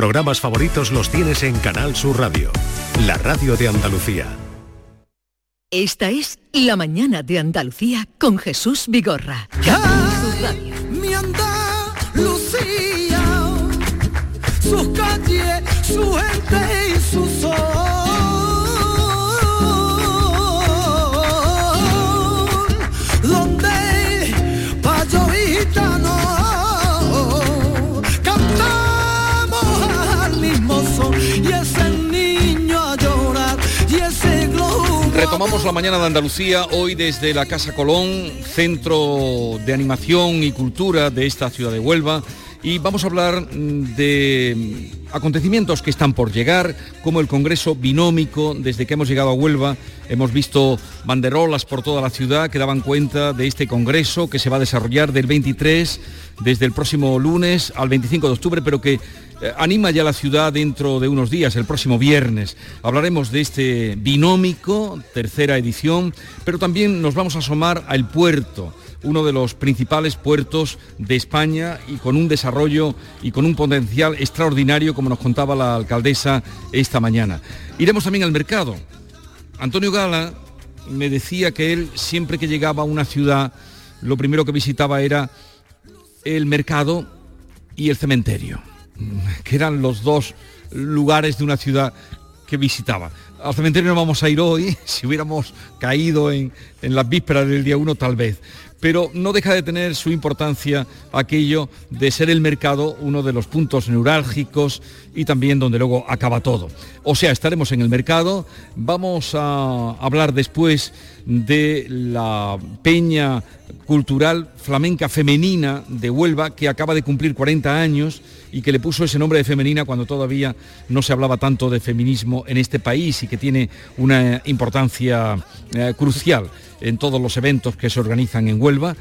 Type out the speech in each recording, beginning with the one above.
programas favoritos los tienes en Canal Sur Radio, la radio de Andalucía. Esta es La Mañana de Andalucía con Jesús Vigorra. Mi Andalucía, sus calles, su gente y su sol. Retomamos la mañana de Andalucía, hoy desde la Casa Colón, centro de animación y cultura de esta ciudad de Huelva. Y vamos a hablar mm, de acontecimientos que están por llegar, como el Congreso Binómico. Desde que hemos llegado a Huelva hemos visto banderolas por toda la ciudad que daban cuenta de este Congreso que se va a desarrollar del 23, desde el próximo lunes al 25 de octubre, pero que anima ya la ciudad dentro de unos días, el próximo viernes. Hablaremos de este binómico, tercera edición, pero también nos vamos a asomar al puerto, uno de los principales puertos de España y con un desarrollo y con un potencial extraordinario, como nos contaba la alcaldesa esta mañana. Iremos también al mercado. Antonio Gala me decía que él siempre que llegaba a una ciudad, lo primero que visitaba era el mercado y el cementerio que eran los dos lugares de una ciudad que visitaba. Al cementerio no vamos a ir hoy, si hubiéramos caído en, en las vísperas del día 1 tal vez, pero no deja de tener su importancia aquello de ser el mercado uno de los puntos neurálgicos y también donde luego acaba todo. O sea, estaremos en el mercado, vamos a hablar después de la peña cultural flamenca femenina de Huelva que acaba de cumplir 40 años y que le puso ese nombre de femenina cuando todavía no se hablaba tanto de feminismo en este país y que tiene una importancia eh, crucial en todos los eventos que se organizan en Huelva.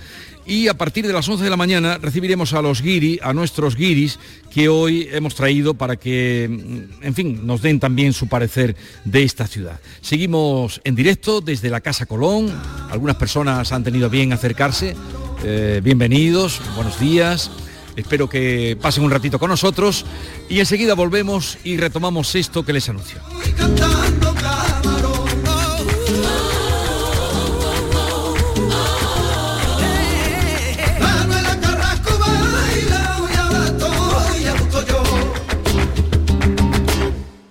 Y a partir de las 11 de la mañana recibiremos a los guiri, a nuestros guiris, que hoy hemos traído para que, mm, en fin, nos den también su parecer de esta ciudad. Seguimos en directo desde la Casa Colón. Algunas personas han tenido bien acercarse. Eh, bienvenidos, buenos días. Espero que pasen un ratito con nosotros y enseguida volvemos y retomamos esto que les anuncio.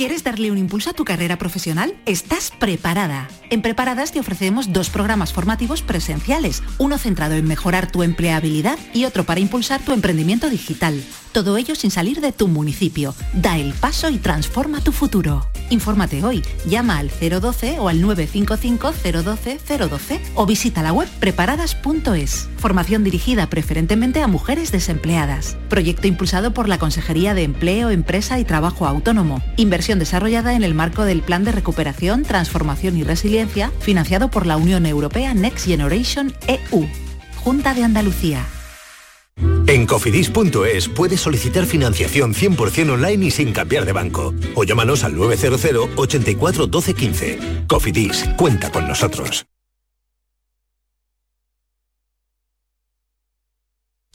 ¿Quieres darle un impulso a tu carrera profesional? Estás preparada. En Preparadas te ofrecemos dos programas formativos presenciales, uno centrado en mejorar tu empleabilidad y otro para impulsar tu emprendimiento digital. Todo ello sin salir de tu municipio. Da el paso y transforma tu futuro. Infórmate hoy. Llama al 012 o al 955 012 012 o visita la web preparadas.es. Formación dirigida preferentemente a mujeres desempleadas. Proyecto impulsado por la Consejería de Empleo, Empresa y Trabajo Autónomo. Inversión desarrollada en el marco del Plan de Recuperación, Transformación y Resiliencia, financiado por la Unión Europea Next Generation EU. Junta de Andalucía. En cofidis.es puedes solicitar financiación 100% online y sin cambiar de banco. O llámanos al 900 84 12 15. Cofidis, cuenta con nosotros.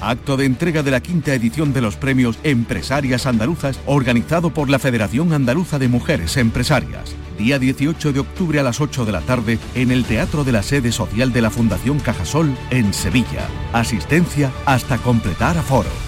acto de entrega de la quinta edición de los premios Empresarias Andaluzas organizado por la Federación Andaluza de Mujeres Empresarias. Día 18 de octubre a las 8 de la tarde en el Teatro de la Sede Social de la Fundación Cajasol en Sevilla. Asistencia hasta completar aforo.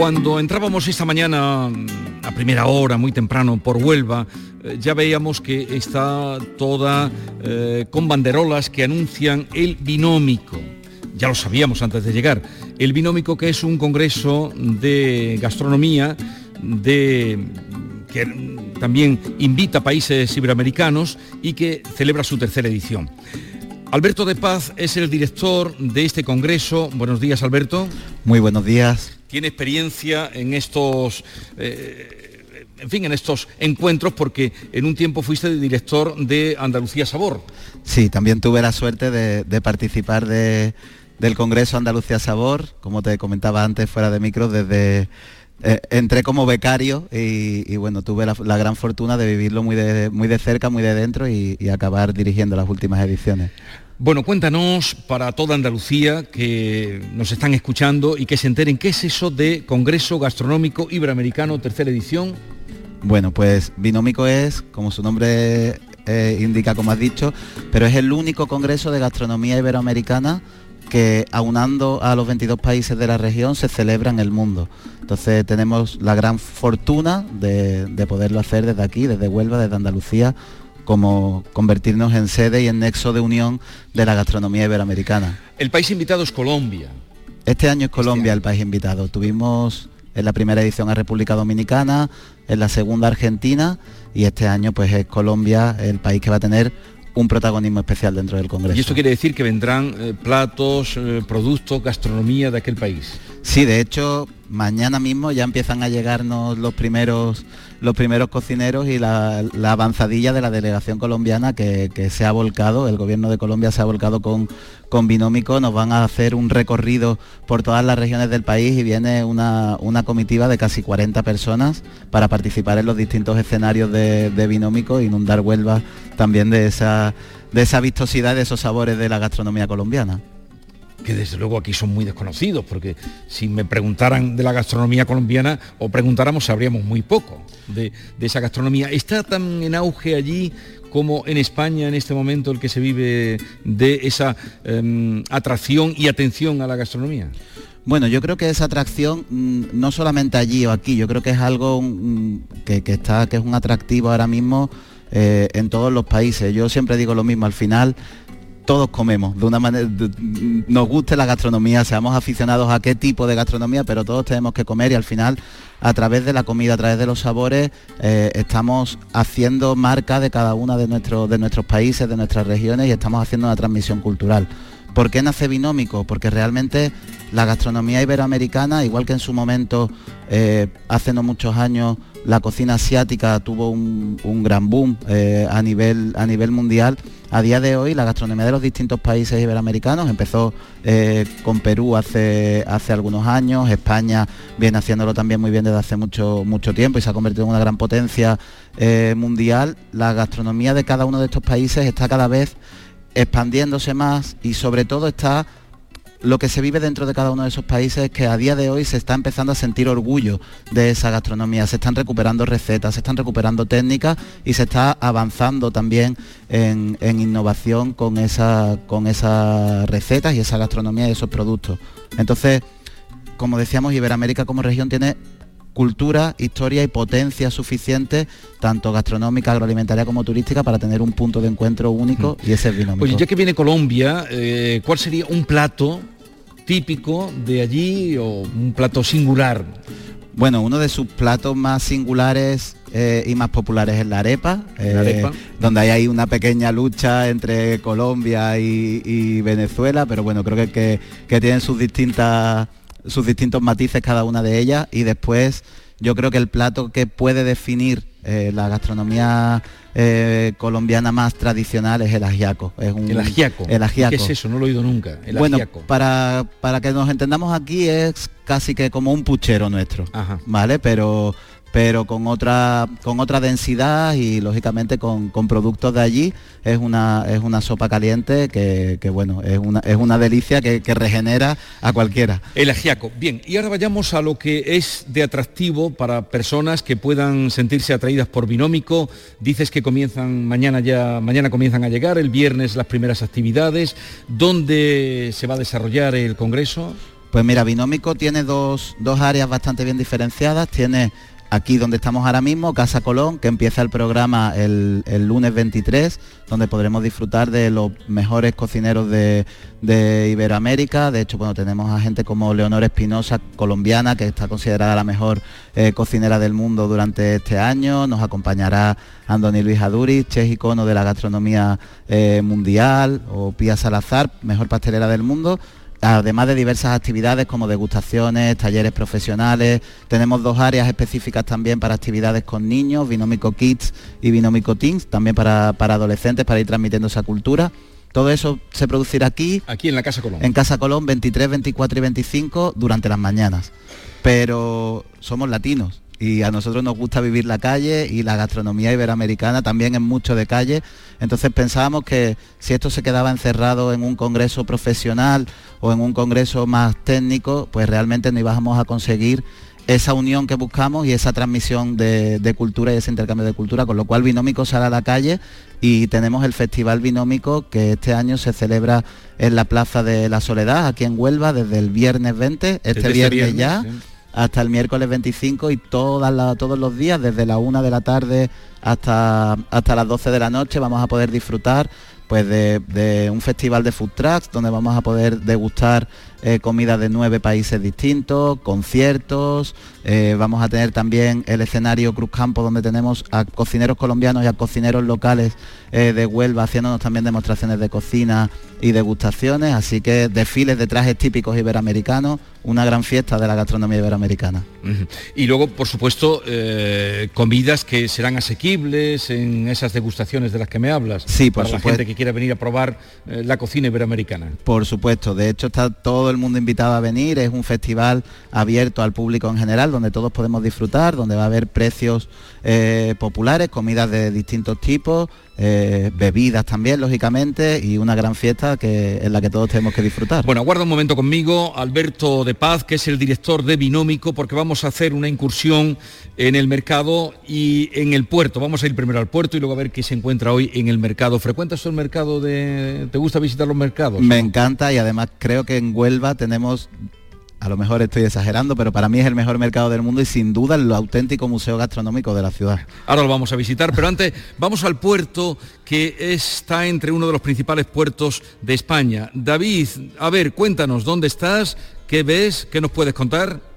Cuando entrábamos esta mañana a primera hora, muy temprano, por Huelva, eh, ya veíamos que está toda eh, con banderolas que anuncian el binómico. Ya lo sabíamos antes de llegar. El binómico que es un congreso de gastronomía de, que también invita a países iberoamericanos y que celebra su tercera edición. Alberto de Paz es el director de este congreso. Buenos días, Alberto. Muy buenos días tiene experiencia en estos... Eh, en fin, en estos encuentros, porque en un tiempo fuiste director de Andalucía Sabor. Sí, también tuve la suerte de, participar del Congreso Andalucía Sabor, como te comentaba antes fuera de micro, desde eh, entré como becario y, bueno, tuve la, gran fortuna de vivirlo muy de, muy de cerca, muy de dentro y acabar dirigiendo las últimas ediciones. Bueno, cuéntanos para toda Andalucía que nos están escuchando y que se enteren qué es eso de Congreso Gastronómico Iberoamericano, tercera edición. Bueno, pues Binómico es, como su nombre eh, indica, como has dicho, pero es el único Congreso de Gastronomía Iberoamericana que aunando a los 22 países de la región se celebra en el mundo. Entonces tenemos la gran fortuna de, de poderlo hacer desde aquí, desde Huelva, desde Andalucía, como convertirnos en sede y en nexo de unión de la gastronomía iberoamericana. El país invitado es Colombia. Este año es Colombia el país invitado. Tuvimos en la primera edición a República Dominicana, en la segunda Argentina y este año pues es Colombia el país que va a tener un protagonismo especial dentro del Congreso. ¿Y esto quiere decir que vendrán eh, platos, eh, productos, gastronomía de aquel país? Sí, de hecho, mañana mismo ya empiezan a llegarnos los primeros los primeros cocineros y la, avanzadilla de la delegación colombiana que, se ha volcado, el gobierno de Colombia se ha volcado con, con Binómico, nos van a hacer un recorrido por todas las regiones del país y viene una, comitiva de casi 40 personas para participar en los distintos escenarios de, de Binómico, inundar Huelva también de esa, de esa vistosidad, de esos sabores de la gastronomía colombiana que desde luego aquí son muy desconocidos, porque si me preguntaran de la gastronomía colombiana o preguntáramos sabríamos muy poco de, esa gastronomía. ¿Está tan en auge allí como en España en este momento el que se vive de esa em, atracción y atención a la gastronomía? Bueno, yo creo que esa atracción mm, no solamente allí o aquí, yo creo que es algo mm, que, está, que es un atractivo ahora mismo eh, en todos los países. Yo siempre digo lo mismo, al final todos comemos, de una manera, nos guste la gastronomía, seamos aficionados a qué tipo de gastronomía, pero todos tenemos que comer y al final a través de la comida, a través de los sabores, eh, estamos haciendo marca de cada uno de nuestros, de nuestros países, de nuestras regiones y estamos haciendo una transmisión cultural. ¿Por qué nace binómico? Porque realmente la gastronomía iberoamericana, igual que en su momento, eh, hace no muchos años, la cocina asiática tuvo un, gran boom eh, a, nivel, a nivel mundial. A día de hoy la gastronomía de los distintos países iberoamericanos empezó eh, con Perú hace, hace algunos años, España viene haciéndolo también muy bien desde hace mucho, mucho tiempo y se ha convertido en una gran potencia mundial. La gastronomía de cada uno de estos países está cada vez expandiéndose más y sobre todo está lo que se vive dentro de cada uno de esos países es que a día de hoy se está empezando a sentir orgullo de esa gastronomía, se están recuperando recetas, se están recuperando técnicas y se está avanzando también en, innovación con, esa, con esas recetas y esa gastronomía y esos productos. Entonces, como decíamos, Iberoamérica como región tiene cultura, historia y potencia suficiente, tanto gastronómica, agroalimentaria como turística, para tener un punto de encuentro único y ese es binómico. Oye, ya que viene Colombia, eh, ¿cuál sería un plato típico de allí o un plato singular? Bueno, uno de sus platos más singulares eh, y más populares es la arepa, eh, donde hay ahí una pequeña lucha entre Colombia y, Venezuela, pero bueno, creo que, que, que tienen sus distintas sus distintos matices cada una de ellas y después yo creo que el plato que puede definir eh, la gastronomía eh, colombiana más tradicional es el ajiaco. Es un, el ajiaco. El ajiaco. ¿Qué es eso? No lo he oído nunca. El bueno, Para, para que nos entendamos aquí es casi que como un puchero nuestro. ¿Vale? Pero pero con otra, con otra densidad y lógicamente con, productos de allí. Es una, es una sopa caliente que, bueno, es una, es una delicia que, regenera a cualquiera. El ajiaco. Bien, y ahora vayamos a lo que es de atractivo para personas que puedan sentirse atraídas por Binómico. Dices que comienzan mañana ya, mañana comienzan a llegar, el viernes las primeras actividades. ¿Dónde se va a desarrollar el congreso? Pues mira, Binómico tiene dos, dos áreas bastante bien diferenciadas. Tiene aquí donde estamos ahora mismo, Casa Colón, que empieza el programa el, lunes 23, donde podremos disfrutar de los mejores cocineros de, Iberoamérica. De hecho, bueno, tenemos a gente como Leonor Espinosa, colombiana, que está considerada la mejor eh, cocinera del mundo durante este año. Nos acompañará Andoni Luis Aduri, chef icono de la gastronomía eh, mundial, o Pía Salazar, mejor pastelera del mundo además de diversas actividades como degustaciones, talleres profesionales, tenemos dos áreas específicas también para actividades con niños, Binómico Kids y Binómico Teens, también para, adolescentes, para ir transmitiendo esa cultura. Todo eso se producirá aquí. Aquí en la Casa Colón. En Casa Colón 23, 24 y 25 durante las mañanas. Pero somos latinos y a nosotros nos gusta vivir la calle y la gastronomía iberoamericana también es mucho de calle. Entonces pensábamos que si esto se quedaba encerrado en un congreso profesional o en un congreso más técnico, pues realmente no íbamos a conseguir esa unión que buscamos y esa transmisión de, cultura y ese intercambio de cultura, con lo cual Binómico sale a la calle y tenemos el Festival Binómico que este año se celebra en la Plaza de la Soledad, aquí en Huelva, desde el viernes 20, este, este viernes, ya hasta el miércoles 25 y todos los días, desde la una de la tarde hasta, hasta las 12 de la noche, vamos a poder disfrutar pues de, un festival de food trucks donde vamos a poder degustar eh, comida de nueve países distintos, conciertos, eh, vamos a tener también el escenario Cruz Campo donde tenemos a cocineros colombianos y a cocineros locales eh, de Huelva haciéndonos también demostraciones de cocina y degustaciones, así que desfiles de trajes típicos iberoamericanos, una gran fiesta de la gastronomía iberoamericana. Y luego, por supuesto, comidas que serán asequibles en esas degustaciones de las que me hablas. Sí, por para supuesto. la gente que quiera venir a probar la cocina iberoamericana. Por supuesto, de hecho está todo el mundo invitado a venir, es un festival abierto al público en general, donde todos podemos disfrutar, donde va a haber precios eh, populares, comidas de distintos tipos, eh, bebidas también, lógicamente, y una gran fiesta que, en la que todos tenemos que disfrutar. Bueno, aguarda un momento conmigo, Alberto de Paz, que es el director de Binómico, porque vamos a hacer una incursión en el mercado y en el puerto. Vamos a ir primero al puerto y luego a ver qué se encuentra hoy en el mercado. ¿Frecuentas el mercado de... ¿Te gusta visitar los mercados? Me encanta y además creo que en Huelva tenemos a lo mejor estoy exagerando, pero para mí es el mejor mercado del mundo y sin duda el auténtico museo gastronómico de la ciudad. Ahora lo vamos a visitar, pero antes vamos al puerto que está entre uno de los principales puertos de España. David, a ver, cuéntanos, ¿dónde estás? ¿Qué ves? ¿Qué nos puedes contar?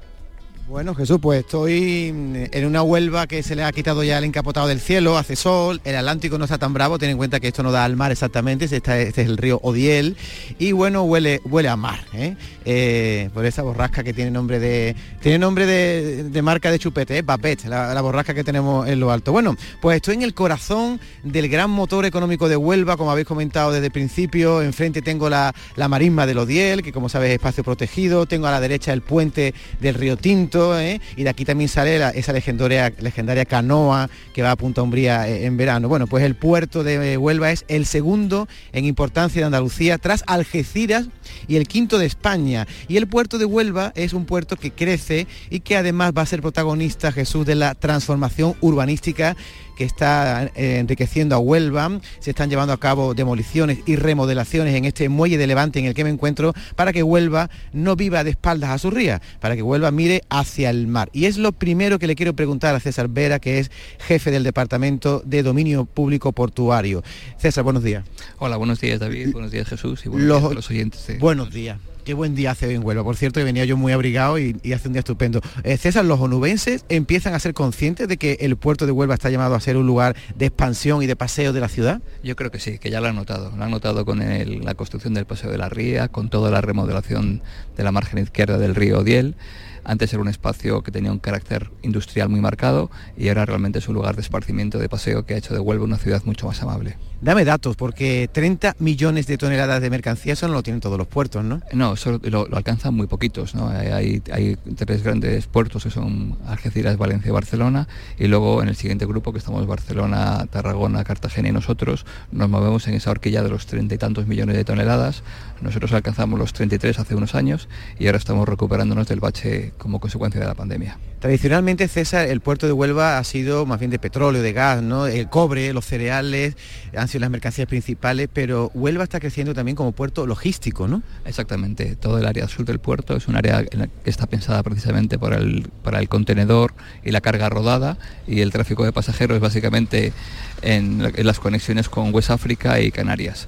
Bueno, Jesús, pues estoy en una Huelva que se le ha quitado ya el encapotado del cielo, hace sol, el Atlántico no está tan bravo, ten en cuenta que esto no da al mar exactamente, este, es el río Odiel, y bueno, huele, huele a mar, ¿eh? Eh, por esa borrasca que tiene nombre de tiene nombre de, marca de chupete, ¿eh? la, borrasca que tenemos en lo alto. Bueno, pues estoy en el corazón del gran motor económico de Huelva, como habéis comentado desde el principio, enfrente tengo la, la marisma del Odiel, que como sabes es espacio protegido, tengo a la derecha el puente del río Tinto, ¿eh? y de aquí también sale esa legendaria, legendaria canoa que va a Punta Umbría eh, en verano. Bueno, pues el puerto de Huelva es el segundo en importancia de Andalucía tras Algeciras y el quinto de España. Y el puerto de Huelva es un puerto que crece y que además va a ser protagonista, Jesús, de la transformación urbanística que está eh, enriqueciendo a Huelva. Se están llevando a cabo demoliciones y remodelaciones en este muelle de Levante en el que me encuentro para que Huelva no viva de espaldas a su ría, para que Huelva mire hacia el mar. Y es lo primero que le quiero preguntar a César Vera, que es jefe del Departamento de Dominio Público Portuario. César, buenos días. Hola, buenos días David, buenos días Jesús y buenos días a los oyentes. Buenos días. Qué buen día hace hoy en Huelva. Por cierto, que venía yo muy abrigado y, hace un día estupendo. Eh, César, los onubenses empiezan a ser conscientes de que el puerto de Huelva está llamado a ser un lugar de expansión y de paseo de la ciudad. Yo creo que sí, que ya lo han notado. Lo han notado con la construcción del paseo de la Ría, con toda la remodelación de la margen izquierda del río Odiel. Antes era un espacio que tenía un carácter industrial muy marcado y ahora realmente es un lugar de esparcimiento, de paseo que ha hecho de Huelva una ciudad mucho más amable. Dame datos, porque 30 millones de toneladas de mercancía eso no lo tienen todos los puertos, ¿no? No, eso lo, alcanzan muy poquitos, ¿no? Hay, hay, tres grandes puertos que son Algeciras, Valencia y Barcelona, y luego en el siguiente grupo, que estamos Barcelona, Tarragona, Cartagena y nosotros, nos movemos en esa horquilla de los treinta y tantos millones de toneladas. Nosotros alcanzamos los 33 hace unos años y ahora estamos recuperándonos del bache como consecuencia de la pandemia. Tradicionalmente, César, el puerto de Huelva ha sido más bien de petróleo, de gas, ¿no? El cobre, los cereales, han sido las mercancías principales, pero Huelva está creciendo también como puerto logístico, ¿no? Exactamente. Todo el área sur del puerto es un área que está pensada precisamente para el, para el contenedor y la carga rodada y el tráfico de pasajeros básicamente en, en las conexiones con West África y Canarias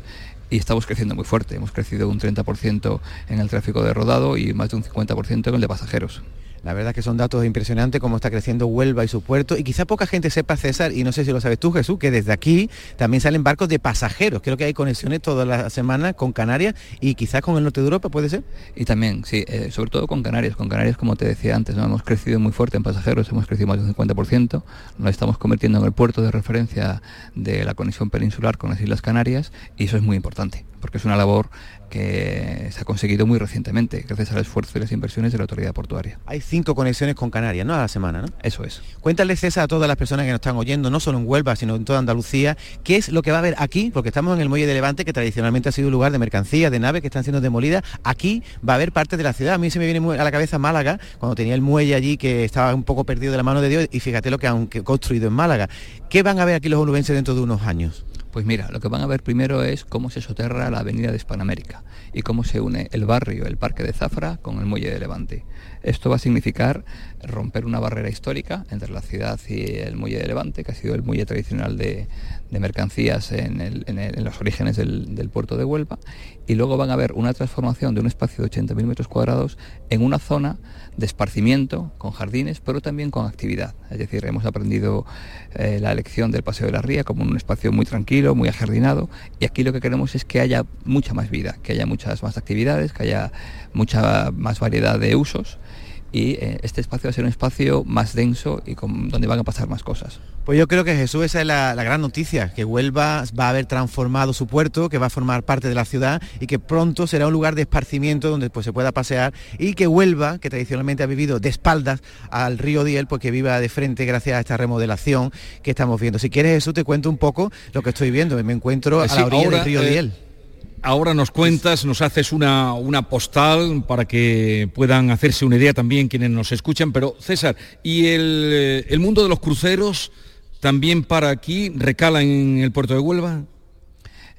y estamos creciendo muy fuerte. Hemos crecido un 30% en el tráfico de rodado y más de un 50% en el de pasajeros. La verdad que son datos impresionantes cómo está creciendo Huelva y su puerto. Y quizá poca gente sepa, César, y no sé si lo sabes tú, Jesús, que desde aquí también salen barcos de pasajeros. Creo que hay conexiones todas las semanas con Canarias y quizás con el norte de Europa, ¿puede ser? Y también, sí, eh, sobre todo con Canarias. Con Canarias, como te decía antes, hemos crecido muy fuerte en pasajeros, hemos crecido más del 50%. Nos estamos convirtiendo en el puerto de referencia de la conexión peninsular con las Islas Canarias y eso es muy importante, porque es una labor que se ha conseguido muy recientemente, gracias al esfuerzo y las inversiones de la autoridad portuaria. Hay cinco conexiones con Canarias, ¿no? A la semana, ¿no? Eso es. Cuéntale, César, a todas las personas que nos están oyendo, no solo en Huelva, sino en toda Andalucía, qué es lo que va a haber aquí, porque estamos en el muelle de Levante, que tradicionalmente ha sido un lugar de mercancías, de naves que están siendo demolidas. Aquí va a haber parte de la ciudad. A mí se me viene a la cabeza Málaga, cuando tenía el muelle allí que estaba un poco perdido de la mano de Dios, y fíjate lo que han construido en Málaga. ¿Qué van a ver aquí los onubenses dentro de unos años? Pues mira, lo que van a ver primero es cómo se soterra la avenida de Hispanoamérica y cómo se une el barrio, el parque de Zafra, con el muelle de Levante. Esto va a significar romper una barrera histórica entre la ciudad y el muelle de Levante, que ha sido el muelle tradicional de, mercancías en, los orígenes del, puerto de Huelva, y luego van a ver una transformación de un espacio de 80.000 metros cuadrados en una zona de esparcimiento, con jardines, pero también con actividad. Es decir, hemos aprendido eh, la elección del Paseo de la Ría como un espacio muy tranquilo, muy ajardinado, y aquí lo que queremos es que haya mucha más vida, que haya muchas más actividades, que haya mucha más variedad de usos y eh, este espacio va a ser un espacio más denso y donde van a pasar más cosas. Pues yo creo que Jesús, esa es la, gran noticia, que Huelva va a haber transformado su puerto, que va a formar parte de la ciudad y que pronto será un lugar de esparcimiento donde pues, se pueda pasear y que Huelva, que tradicionalmente ha vivido de espaldas al río Diel, pues que viva de frente gracias a esta remodelación que estamos viendo. Si quieres Jesús, te cuento un poco lo que estoy viendo. Me encuentro a la orilla del río eh, Diel ahora nos cuentas, nos haces una, una, postal para que puedan hacerse una idea también quienes nos escuchan. Pero César, ¿y el, eh, el mundo de los cruceros también para aquí recala en el puerto de Huelva?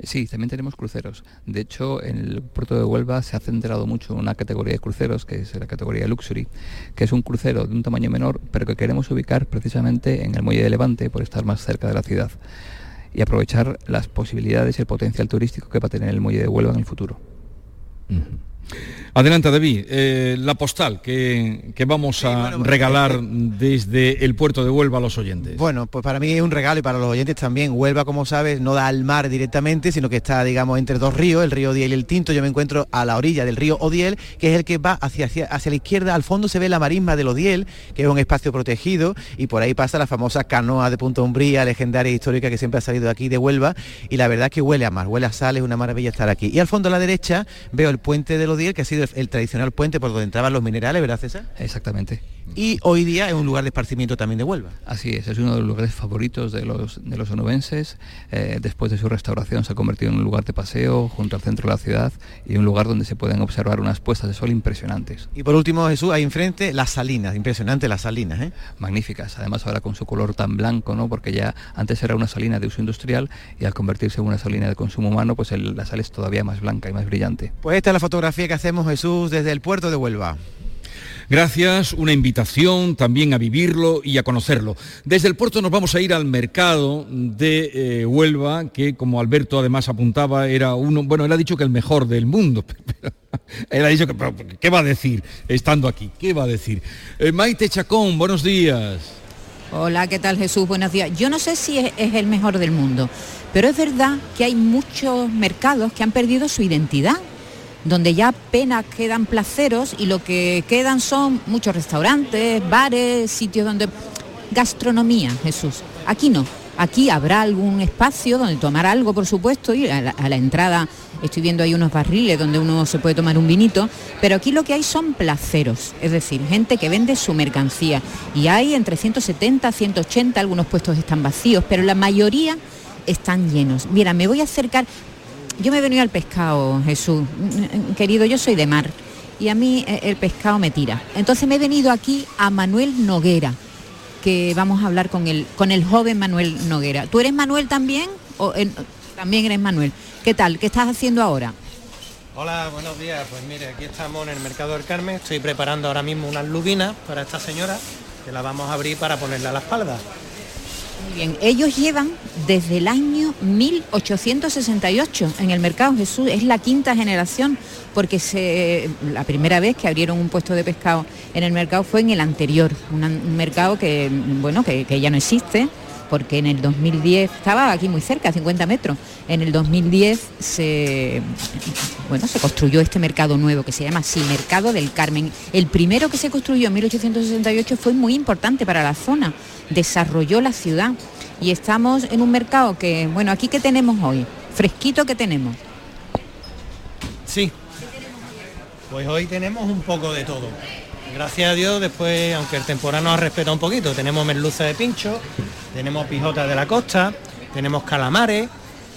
Sí, también tenemos cruceros. De hecho, en el puerto de Huelva se ha centrado mucho en una categoría de cruceros, que es la categoría Luxury, que es un crucero de un tamaño menor, pero que queremos ubicar precisamente en el muelle de Levante por estar más cerca de la ciudad y aprovechar las posibilidades y el potencial turístico que va a tener el muelle de Huelva en el futuro. Adelante, David. Eh, la postal que, vamos a regalar desde el puerto de Huelva a los oyentes. Bueno, pues para mí es un regalo y para los oyentes también. Huelva, como sabes, no da al mar directamente, sino que está, digamos, entre dos ríos, el río Odiel y el Tinto. Yo me encuentro a la orilla del río Odiel, que es el que va hacia, hacia, hacia la izquierda. Al fondo se ve la marisma del Odiel, que es un espacio protegido, y por ahí pasa la famosa canoa de Punta Umbría, legendaria e histórica que siempre ha salido de aquí de Huelva. Y la verdad es que huele a mar, huele a sal, es una maravilla estar aquí. Y al fondo a la derecha veo el puente que ha sido el tradicional puente por donde entraban los minerales, ¿verdad César? Exactamente. Y hoy día es un lugar de esparcimiento también de Huelva. Así es, es uno de los lugares favoritos de los, de los onubenses. Eh, después de su restauración se ha convertido en un lugar de paseo junto al centro de la ciudad y un lugar donde se pueden observar unas puestas de sol impresionantes. Y por último, Jesús, ahí enfrente las salinas, impresionante las salinas, ¿eh? Magníficas, además ahora con su color tan blanco, ¿no? Porque ya antes era una salina de uso industrial y al convertirse en una salina de consumo humano, pues el- la sal es todavía más blanca y más brillante. Pues esta es la fotografía que hacemos, Jesús, desde el puerto de Huelva. Gracias, una invitación también a vivirlo y a conocerlo. Desde el puerto nos vamos a ir al mercado de eh, Huelva, que como Alberto además apuntaba, era uno, bueno, él ha dicho que el mejor del mundo. pero él ha dicho que, pero, ¿qué va a decir estando aquí? ¿Qué va a decir? Eh, Maite Chacón, buenos días. Hola, ¿qué tal Jesús? Buenos días. Yo no sé si es, es el mejor del mundo, pero es verdad que hay muchos mercados que han perdido su identidad, donde ya apenas quedan placeros y lo que quedan son muchos restaurantes, bares, sitios donde... Gastronomía, Jesús. Aquí no. Aquí habrá algún espacio donde tomar algo, por supuesto, y a la, entrada estoy viendo ahí unos barriles donde uno se puede tomar un vinito, pero aquí lo que hay son placeros, es decir, gente que vende su mercancía. Y hay entre 170, 180, algunos puestos están vacíos, pero la mayoría están llenos. Mira, me voy a acercar, yo me he venido al pescado, Jesús, querido, yo soy de mar y a mí eh, el pescado me tira. Entonces me he venido aquí a Manuel Noguera, que vamos a hablar con el, con el joven Manuel Noguera. ¿Tú eres Manuel también? ¿O eh, también eres Manuel? ¿Qué tal? ¿Qué estás haciendo ahora? Hola, buenos días. Pues mire, aquí estamos en el Mercado del Carmen. Estoy preparando ahora mismo unas lubinas para esta señora, que la vamos a abrir para ponerle a la espalda. Bien, ellos llevan desde el año 1868 en el mercado Jesús, es la quinta generación, porque la primera vez que abrieron un puesto de pescado en el mercado fue en el anterior, un mercado que, bueno, que, ya no existe, porque en el 2010, estaba aquí muy cerca, a 50 metros, en el 2010 se, bueno, se construyó este mercado nuevo que se llama así, Mercado del Carmen. El primero que se construyó en 1868 fue muy importante para la zona, desarrolló la ciudad y estamos en un mercado que, bueno, aquí que tenemos hoy, fresquito que tenemos. Sí. Pues hoy tenemos un poco de todo. Gracias a Dios, después, aunque el temporal nos ha respetado un poquito, tenemos merluza de pincho, tenemos pijotas de la costa, tenemos calamares,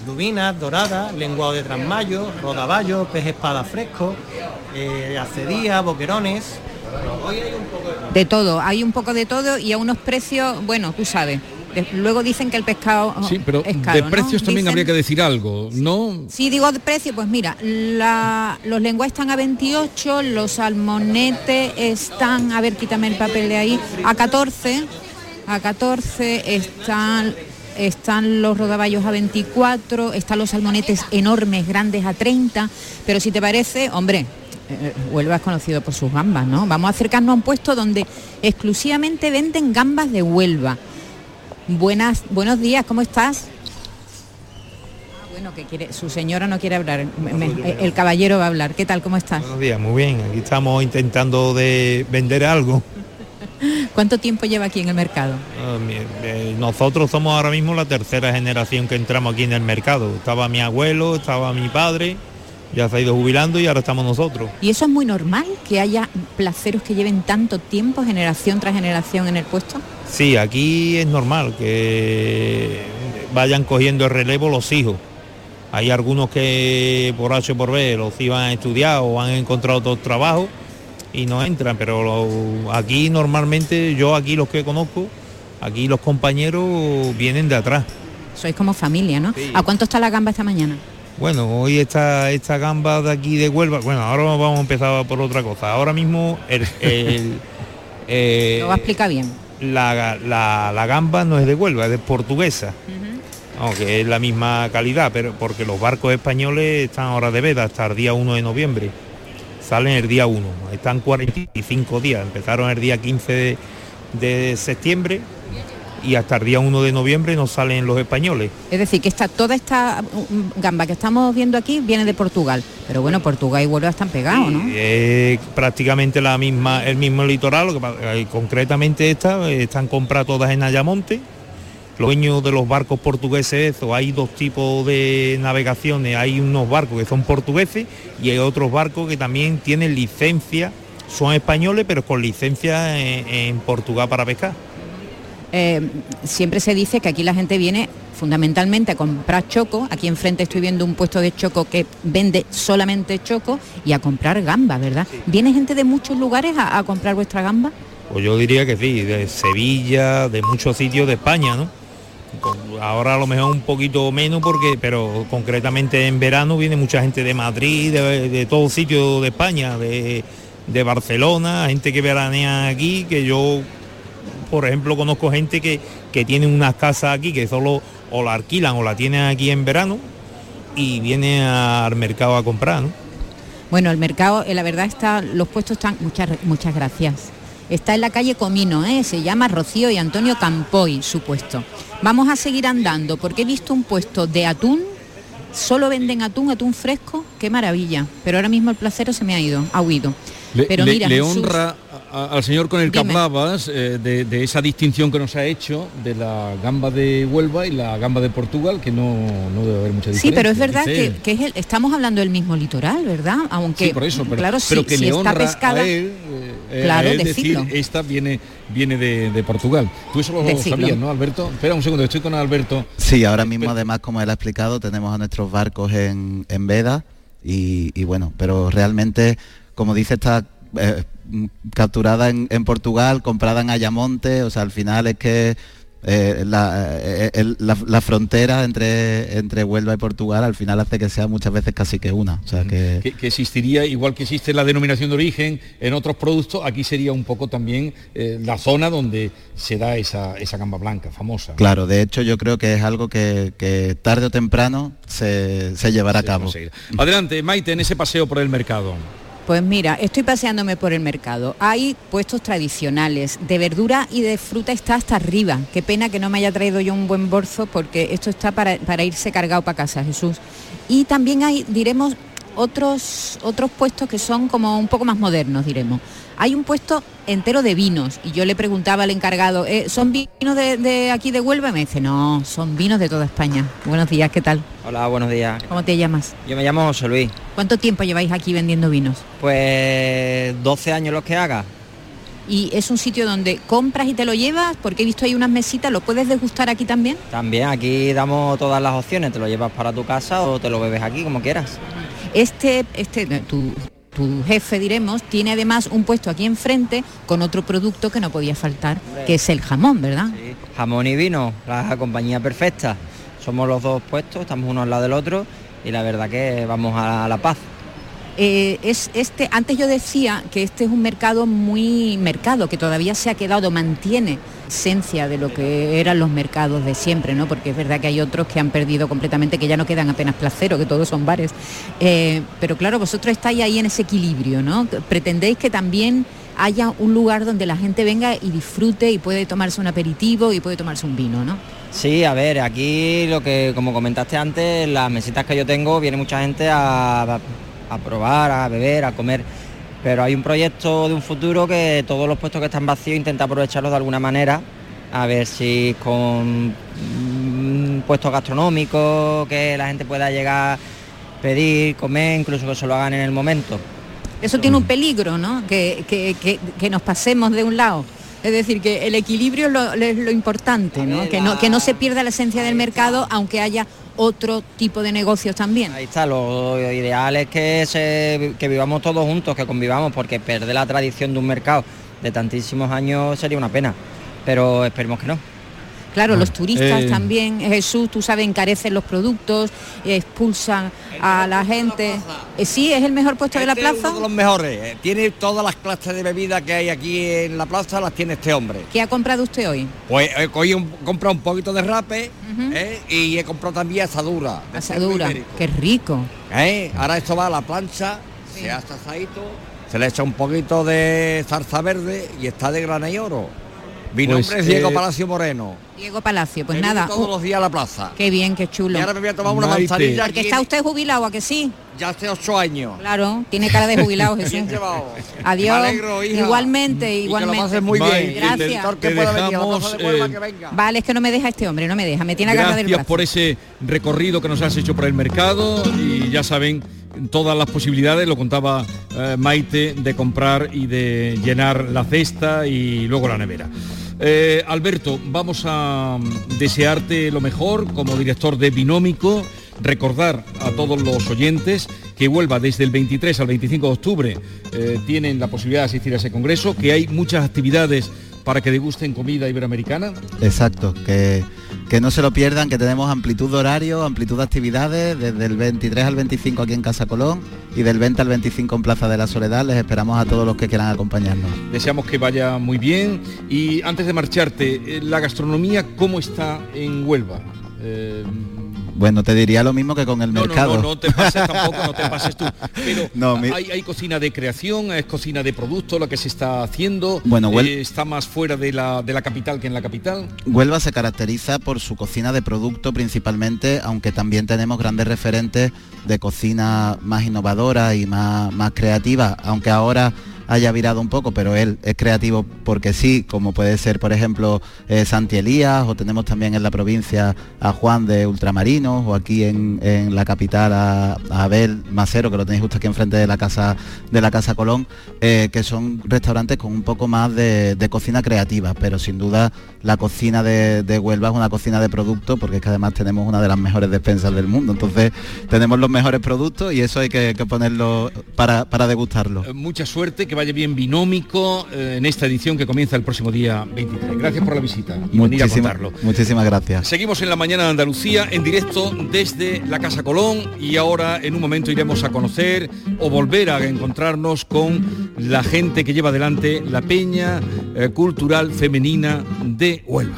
lubinas, doradas, lenguado de trasmayo, rodaballo, pez espada fresco, eh, acedía, boquerones. De todo, hay un poco de todo y a unos precios, bueno, tú sabes. de- Luego dicen que el pescado Sí, pero es caro, de ¿no? precios también Dicen- habría que decir algo, ¿no? Sí, digo de precio, pues mira, la- los lenguas están a 28, los salmonetes están, a ver, quítame el papel de ahí, a 14, a 14 están, están los rodaballos a 24, están los salmonetes enormes, grandes a 30, pero si te parece, hombre, eh, Huelva es conocido por sus gambas, ¿no? Vamos a acercarnos a un puesto donde exclusivamente venden gambas de Huelva. Buenas, buenos días, ¿cómo estás? Bueno, que quiere, su señora no quiere hablar, me- me- el caballero va a hablar. ¿Qué tal? ¿Cómo estás? Buenos días, muy bien. Aquí estamos intentando de vender algo. ¿Cuánto tiempo lleva aquí en el mercado? Ah, eh, Nosotros somos ahora mismo la tercera generación que entramos aquí en el mercado. Estaba mi abuelo, estaba mi padre, ya se ha ido jubilando y ahora estamos nosotros. ¿Y eso es muy normal que haya placeros que lleven tanto tiempo, generación tras generación en el puesto? Sí, aquí es normal que vayan cogiendo el relevo los hijos. Hay algunos que por H o por B los hijos han estudiado o han encontrado otro trabajo y no entran, pero lo- aquí normalmente yo aquí los que conozco, aquí los compañeros vienen de atrás. Sois como familia, ¿no? ¿A cuánto está la gamba esta mañana? Bueno, hoy esta, esta gamba de aquí de Huelva, bueno, ahora vamos a empezar por otra cosa. Ahora mismo el, el- eh, Lo va a explicar bien. la, la- la gamba no es de Huelva, es de portuguesa. Aunque es la misma calidad, pero porque los barcos españoles están ahora de veda hasta el día 1 de noviembre. Salen el día 1, están 45 días, empezaron el día 15 de, de septiembre y hasta el día 1 de noviembre no salen los españoles. Es decir, que esta, toda esta mm, gamba que estamos viendo aquí viene de Portugal. Pero bueno, Portugal y Huelva están pegados, ¿no? Prácticamente la misma, el mismo litoral, lo que pasa- eh, concretamente estas eh, están compradas todas en Ayamonte los dueños de los barcos portugueses, o hay dos tipos de navegaciones, hay unos barcos que son portugueses y hay otros barcos que también tienen licencia, son españoles pero con licencia en, en Portugal para pescar. Eh, siempre se dice que aquí la gente viene fundamentalmente a comprar choco. Aquí enfrente estoy viendo un puesto de choco que vende solamente choco y a comprar gamba, ¿verdad? ¿Viene gente de muchos lugares a, a comprar vuestra gamba? Pues yo diría que sí, de Sevilla, de muchos sitios de España, ¿no? Ahora a lo mejor un poquito menos porque, pero concretamente en verano viene mucha gente de Madrid, de, de todo sitio de España, de, de Barcelona, gente que veranea aquí, que yo, por ejemplo, conozco gente que, que tiene unas casas aquí que solo o la alquilan o la tienen aquí en verano y viene al mercado a comprar, ¿no? Bueno, el mercado, eh, la verdad está, los puestos están, muchas, muchas gracias. Está en la calle Comino, ¿eh? se llama Rocío y Antonio Campoy, su puesto. Vamos a seguir andando porque he visto un puesto de atún, solo venden atún, atún fresco, qué maravilla. Pero ahora mismo el placero se me ha ido, ha huido. Le, Pero le- mira, le Jesús, honra a- al señor con el que Dime. hablabas eh, de, de esa distinción que nos ha hecho de la gamba de Huelva y la gamba de Portugal, que no, no debe haber mucha diferencia. Sí, pero es verdad que, él. que es el- estamos hablando del mismo litoral, ¿verdad? Aunque, Sí, por eso, pero, claro, pero si, que si le está honra pescada, a él, eh, Claro, a él decir, esta viene, viene de, de Portugal. Tú eso lo sabías, ¿no, Alberto? Espera un segundo, estoy con Alberto. Sí, ahora mismo además, como él ha explicado, tenemos a nuestros barcos en, en veda y, y bueno, pero realmente, como dice, está eh, capturada en, en Portugal, comprada en Ayamonte, o sea, al final es que eh, la, eh, el- la- la frontera entre, entre Huelva y Portugal al final hace que sea muchas veces casi que una. O sea, que, Que, que existiría, igual que existe la denominación de origen en otros productos, aquí sería un poco también eh, la zona donde se da esa, esa gamba blanca famosa. Claro, de hecho yo creo que es algo que, que tarde o temprano se, se llevará a cabo. Adelante, Maite, en ese paseo por el mercado. Pues mira, estoy paseándome por el mercado. Hay puestos tradicionales, de verdura y de fruta está hasta arriba. Qué pena que no me haya traído yo un buen bolso porque esto está para, para irse cargado para casa, Jesús. Y también hay, diremos, otros, otros puestos que son como un poco más modernos, diremos. Hay un puesto entero de vinos y yo le preguntaba al encargado, "Eh, ¿son vinos de, de aquí de Huelva? Y me dice, no, son vinos de toda España. Buenos días, ¿qué tal? Hola, buenos días. ¿Cómo te llamas? Yo me llamo José Luis. ¿Cuánto tiempo lleváis aquí vendiendo vinos? Pues 12 años los que haga. y es un sitio donde compras y te lo llevas, porque he visto ahí unas mesitas, ¿lo puedes degustar aquí también? También aquí damos todas las opciones, te lo llevas para tu casa o te lo bebes aquí, como quieras. Este, este, tu, tu jefe, diremos, tiene además un puesto aquí enfrente con otro producto que no podía faltar, que es el jamón, ¿verdad? Jamón y vino, la compañía perfecta. Somos los dos puestos, estamos uno al lado del otro y la verdad que vamos a la paz. Eh, es este, antes yo decía que este es un mercado muy mercado, que todavía se ha quedado, mantiene esencia de lo que eran los mercados de siempre, ¿no? Porque es verdad que hay otros que han perdido completamente, que ya no quedan apenas placeros, que todos son bares. Eh, pero claro, vosotros estáis ahí en ese equilibrio, ¿no? Pretendéis que también haya un lugar donde la gente venga y disfrute y puede tomarse un aperitivo y puede tomarse un vino, ¿no? Sí, a ver, aquí lo que, como comentaste antes, las mesitas que yo tengo, viene mucha gente a, a probar, a beber, a comer. Pero hay un proyecto de un futuro que todos los puestos que están vacíos intenta aprovecharlos de alguna manera, a ver si con mm, puestos gastronómicos, que la gente pueda llegar, pedir, comer, incluso que se lo hagan en el momento. Eso tiene un peligro, ¿no? Que, que- que- que nos pasemos de un lado. Es decir, que el equilibrio es lo, es lo importante, ¿no? Que, ¿no? que no se pierda la esencia del mercado, aunque haya otro tipo de negocios también. Ahí está, lo ideal es que, se- que vivamos todos juntos, que convivamos, porque perder la tradición de un mercado de tantísimos años sería una pena, pero esperemos que no. Claro, los turistas eh. también, Jesús, tú sabes, encarecen los productos, expulsan a la gente. Eh, sí, es el mejor puesto de la Este es plaza. uno de los mejores. eh, Tiene todas las clases de bebidas que hay aquí en la plaza, las tiene este hombre. ¿Qué ha comprado usted hoy? Pues he cogido un- comprado un poquito de rape eh, y he comprado también asadura. Asadura, qué rico. ¿eh? Ahora esto va a la plancha, se hace asadito, se le echa un poquito de zarza verde y está de grana y oro. Mi Pues, nombre es Diego eh, Palacio Moreno. Diego Palacio, pues venido nada. todos uh, los días a la plaza. Qué bien, qué chulo. Y ahora me voy a tomar una Maite. manzanilla Porque está usted jubilado, ¿a que sí? Ya hace ocho años. Claro, tiene cara de jubilado, Jesús. Bien llevado. Adiós. Me alegro, hija. Igualmente, Y que lo igualmente. muy bien. Gracias. te- te dejamos, de eh. Vale, es que no me deja este hombre, no me deja, me tiene agarrado del Gracias por ese recorrido que nos has hecho por el mercado y ya saben todas las posibilidades, lo contaba eh, Maite, de comprar y de llenar la cesta y luego la nevera. Eh, Alberto, vamos a mm, desearte lo mejor como director de Binómico, recordar a todos los oyentes que Huelva desde el 23 al 25 de octubre eh, tienen la posibilidad de asistir a ese congreso, que hay muchas actividades para que degusten comida iberoamericana. Exacto, que, que no se lo pierdan, que tenemos amplitud de horario, amplitud de actividades, desde el 23 al 25 aquí en Casa Colón y del 20 al 25 en Plaza de la Soledad. Les esperamos a todos los que quieran acompañarnos. Deseamos que vaya muy bien. Y antes de marcharte, eh, la gastronomía, ¿cómo está en Huelva? Eh, Bueno, te diría lo mismo que con el no, mercado. no, no, no te pases tampoco, no te pases tú. Pero No, mi- hay, hay cocina de creación, es cocina de producto, lo que se está haciendo. Bueno, Huel- Eh, está más fuera de la, de la capital que en la capital. Huelva se caracteriza por su cocina de producto principalmente, aunque también tenemos grandes referentes de cocina más innovadora y más, más creativa, aunque ahora haya virado un poco, pero él es creativo porque sí, como puede ser, por ejemplo, eh, Santi Elías, o tenemos también en la provincia a Juan de Ultramarinos, o aquí en, en la capital a, Abel Macero, que lo tenéis justo aquí enfrente de la casa de la Casa Colón, eh, que son restaurantes con un poco más de, de cocina creativa, pero sin duda la cocina de, de Huelva es una cocina de producto, porque es que además tenemos una de las mejores despensas del mundo, entonces tenemos los mejores productos y eso hay que, que ponerlo para, para degustarlo. Eh, mucha suerte, que vaya bien binómico eh, en esta edición que comienza el próximo día 23. Gracias por la visita y venir a Muchísima- contarlo. muchísimas gracias. Seguimos en la mañana de Andalucía en directo desde la Casa Colón y ahora en un momento iremos a conocer o volver a encontrarnos con la gente que lleva adelante la Peña eh, Cultural Femenina de Huelva.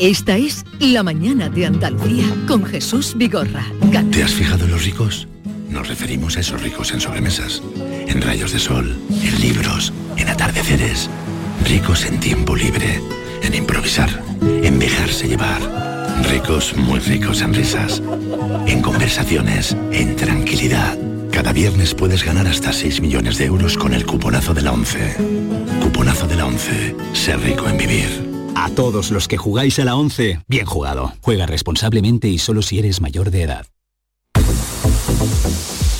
Esta es La mañana de Andalucía con Jesús Vigorra. ¿Te has fijado en los ricos? Nos referimos a esos ricos en sobremesas, en rayos de sol, en libros, en atardeceres. Ricos en tiempo libre, en improvisar, en dejarse llevar. Ricos, muy ricos en risas, en conversaciones, en tranquilidad. Cada viernes puedes ganar hasta 6 millones de euros con el cuponazo de la 11. Cuponazo de la 11. Ser rico en vivir. A todos los que jugáis a la 11, bien jugado. Juega responsablemente y solo si eres mayor de edad. Thank you.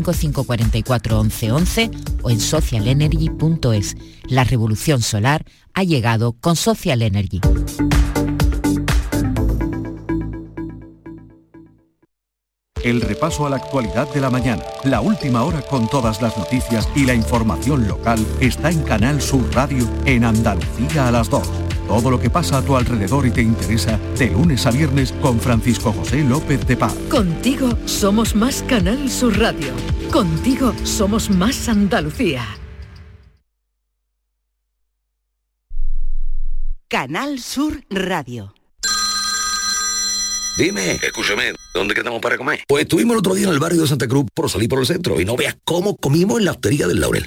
955 44 11 11 o en socialenergy.es. La revolución solar ha llegado con Social Energy. El repaso a la actualidad de la mañana, la última hora con todas las noticias y la información local está en Canal Sur Radio en Andalucía a las 2. Todo lo que pasa a tu alrededor y te interesa de lunes a viernes con Francisco José López de Paz. Contigo somos más Canal Sur Radio. Contigo somos más Andalucía. Canal Sur Radio. Dime, escúchame, ¿dónde quedamos para comer? Pues estuvimos el otro día en el barrio de Santa Cruz por salir por el centro y no veas cómo comimos en la hostería del Laurel.